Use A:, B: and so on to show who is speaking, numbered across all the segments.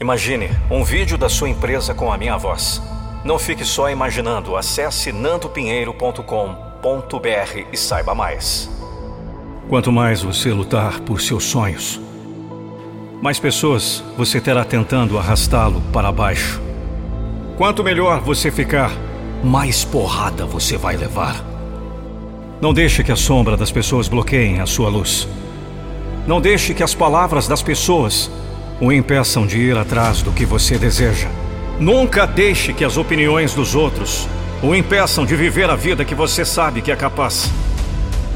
A: Imagine um vídeo da sua empresa com a minha voz. Não fique só imaginando. Acesse nandopinheiro.com.br e saiba mais. Quanto mais você lutar por seus sonhos, mais pessoas você terá tentando arrastá-lo para baixo. Quanto melhor você ficar, mais porrada você vai levar. Não deixe que a sombra das pessoas bloqueiem a sua luz. Não deixe que as palavras das pessoas o impeçam de ir atrás do que você deseja. Nunca deixe que as opiniões dos outros o impeçam de viver a vida que você sabe que é capaz.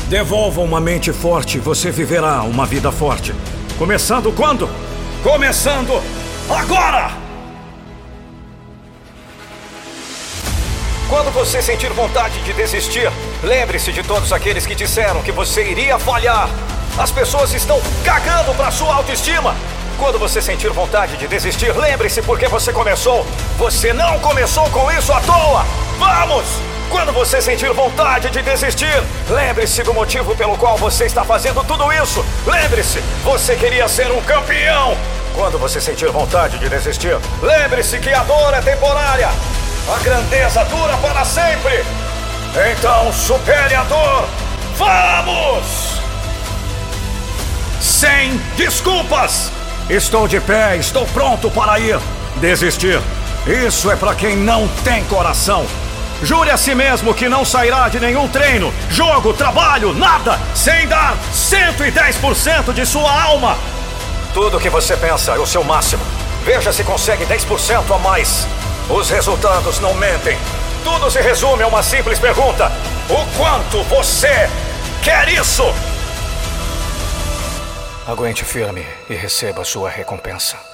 A: Devolva uma mente forte e você viverá uma vida forte. Começando quando? Começando agora! Quando você sentir vontade de desistir, lembre-se de todos aqueles que disseram que você iria falhar. As pessoas estão cagando para sua autoestima. Quando você sentir vontade de desistir, lembre-se por que você começou. Você não começou com isso à toa. Vamos! Quando você sentir vontade de desistir, lembre-se do motivo pelo qual você está fazendo tudo isso. Lembre-se, você queria ser um campeão. Quando você sentir vontade de desistir, lembre-se que a dor é temporária. A grandeza dura para sempre. Então supere a dor. Vamos! Sem desculpas! Estou de pé, estou pronto para ir. Desistir. Isso é para quem não tem coração. Jure a si mesmo que não sairá de nenhum treino, jogo, trabalho, nada, sem dar 110% de sua alma. Tudo que você pensa é o seu máximo. Veja se consegue 10% a mais. Os resultados não mentem. Tudo se resume a uma simples pergunta: O quanto você quer isso? Aguente firme e receba sua recompensa.